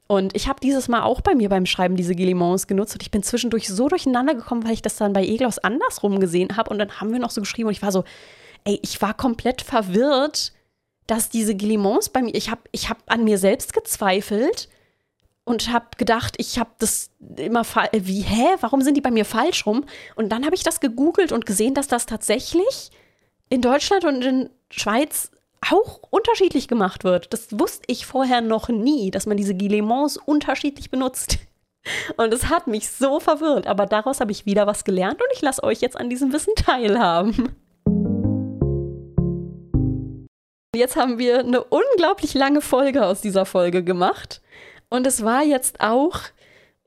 Und ich habe dieses Mal auch bei mir beim Schreiben diese Guillemons genutzt und ich bin zwischendurch so durcheinander gekommen, weil ich das dann bei Eglos andersrum gesehen habe und dann haben wir noch so geschrieben und ich war so, ey, ich war komplett verwirrt, dass diese Guillemons bei mir, ich habe ich hab an mir selbst gezweifelt und habe gedacht, ich habe das immer, wie, hä, warum sind die bei mir falsch rum? Und dann habe ich das gegoogelt und gesehen, dass das tatsächlich in Deutschland und in Schweiz auch unterschiedlich gemacht wird. Das wusste ich vorher noch nie, dass man diese Guillemons unterschiedlich benutzt. Und es hat mich so verwirrt, aber daraus habe ich wieder was gelernt und ich lasse euch jetzt an diesem Wissen teilhaben. Jetzt haben wir eine unglaublich lange Folge aus dieser Folge gemacht. Und es war jetzt auch,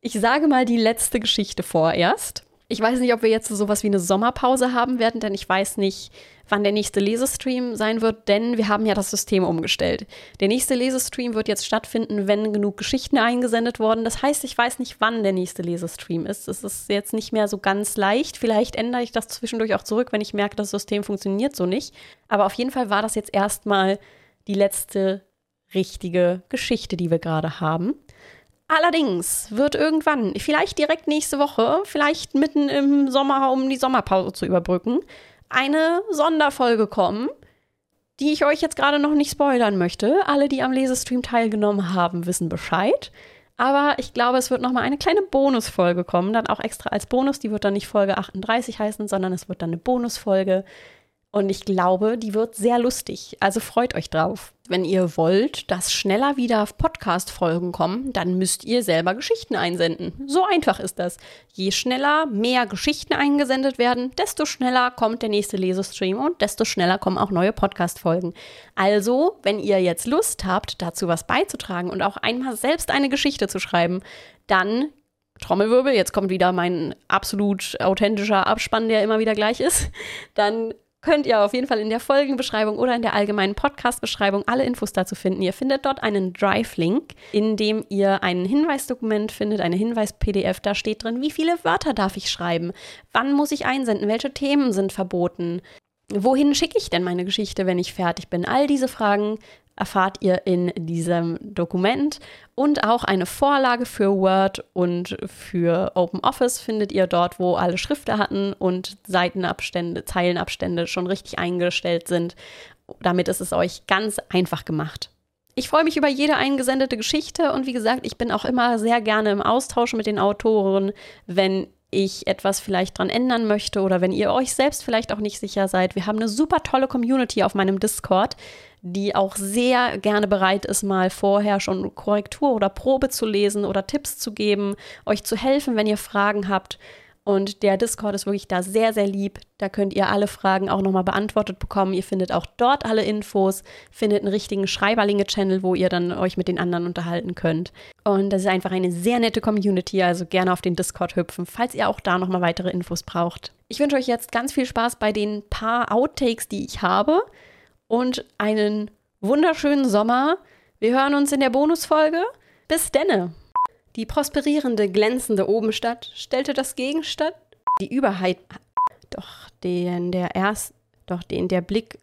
ich sage mal, die letzte Geschichte vorerst. Ich weiß nicht, ob wir jetzt sowas wie eine Sommerpause haben werden, denn ich weiß nicht, wann der nächste Lesestream sein wird, denn wir haben ja das System umgestellt. Der nächste Lesestream wird jetzt stattfinden, wenn genug Geschichten eingesendet wurden. Das heißt, ich weiß nicht, wann der nächste Lesestream ist. Es ist jetzt nicht mehr so ganz leicht. Vielleicht ändere ich das zwischendurch auch zurück, wenn ich merke, das System funktioniert so nicht. Aber auf jeden Fall war das jetzt erstmal die letzte richtige Geschichte, die wir gerade haben. Allerdings wird irgendwann, vielleicht direkt nächste Woche, vielleicht mitten im Sommer, um die Sommerpause zu überbrücken, eine Sonderfolge kommen, die ich euch jetzt gerade noch nicht spoilern möchte. Alle, die am Lesestream teilgenommen haben, wissen Bescheid. Aber ich glaube, es wird noch mal eine kleine Bonusfolge kommen, dann auch extra als Bonus. Die wird dann nicht Folge 38 heißen, sondern es wird dann eine Bonusfolge, und ich glaube, die wird sehr lustig. Also freut euch drauf. Wenn ihr wollt, dass schneller wieder Podcast-Folgen kommen, dann müsst ihr selber Geschichten einsenden. So einfach ist das. Je schneller mehr Geschichten eingesendet werden, desto schneller kommt der nächste Lesestream und desto schneller kommen auch neue Podcast-Folgen. Also, wenn ihr jetzt Lust habt, dazu was beizutragen und auch einmal selbst eine Geschichte zu schreiben, dann Trommelwirbel, jetzt kommt wieder mein absolut authentischer Abspann, der immer wieder gleich ist, dann könnt ihr auf jeden Fall in der Folgenbeschreibung oder in der allgemeinen Podcast-Beschreibung alle Infos dazu finden. Ihr findet dort einen Drive-Link, in dem ihr ein Hinweisdokument findet, eine Hinweis-PDF. Da steht drin, wie viele Wörter darf ich schreiben, wann muss ich einsenden, welche Themen sind verboten, wohin schicke ich denn meine Geschichte, wenn ich fertig bin? All diese Fragen erfahrt ihr in diesem Dokument. Und auch eine Vorlage für Word und für OpenOffice findet ihr dort, wo alle Schriftarten und Seitenabstände, Zeilenabstände schon richtig eingestellt sind. Damit ist es euch ganz einfach gemacht. Ich freue mich über jede eingesendete Geschichte und wie gesagt, ich bin auch immer sehr gerne im Austausch mit den Autoren, wenn ich etwas vielleicht dran ändern möchte oder wenn ihr euch selbst vielleicht auch nicht sicher seid. Wir haben eine super tolle Community auf meinem Discord die auch sehr gerne bereit ist, mal vorher schon Korrektur oder Probe zu lesen oder Tipps zu geben, euch zu helfen, wenn ihr Fragen habt. Und der Discord ist wirklich da sehr, sehr lieb. Da könnt ihr alle Fragen auch nochmal beantwortet bekommen. Ihr findet auch dort alle Infos, findet einen richtigen Schreiberlinge-Channel, wo ihr dann euch mit den anderen unterhalten könnt. Und das ist einfach eine sehr nette Community, also gerne auf den Discord hüpfen, falls ihr auch da nochmal weitere Infos braucht. Ich wünsche euch jetzt ganz viel Spaß bei den paar Outtakes, die ich habe und einen wunderschönen Sommer. Wir hören uns in der Bonusfolge. Bis denne. Die prosperierende, glänzende Obenstadt stellte das Gegenstadt, die Überheit, doch den der erst, doch den der Blick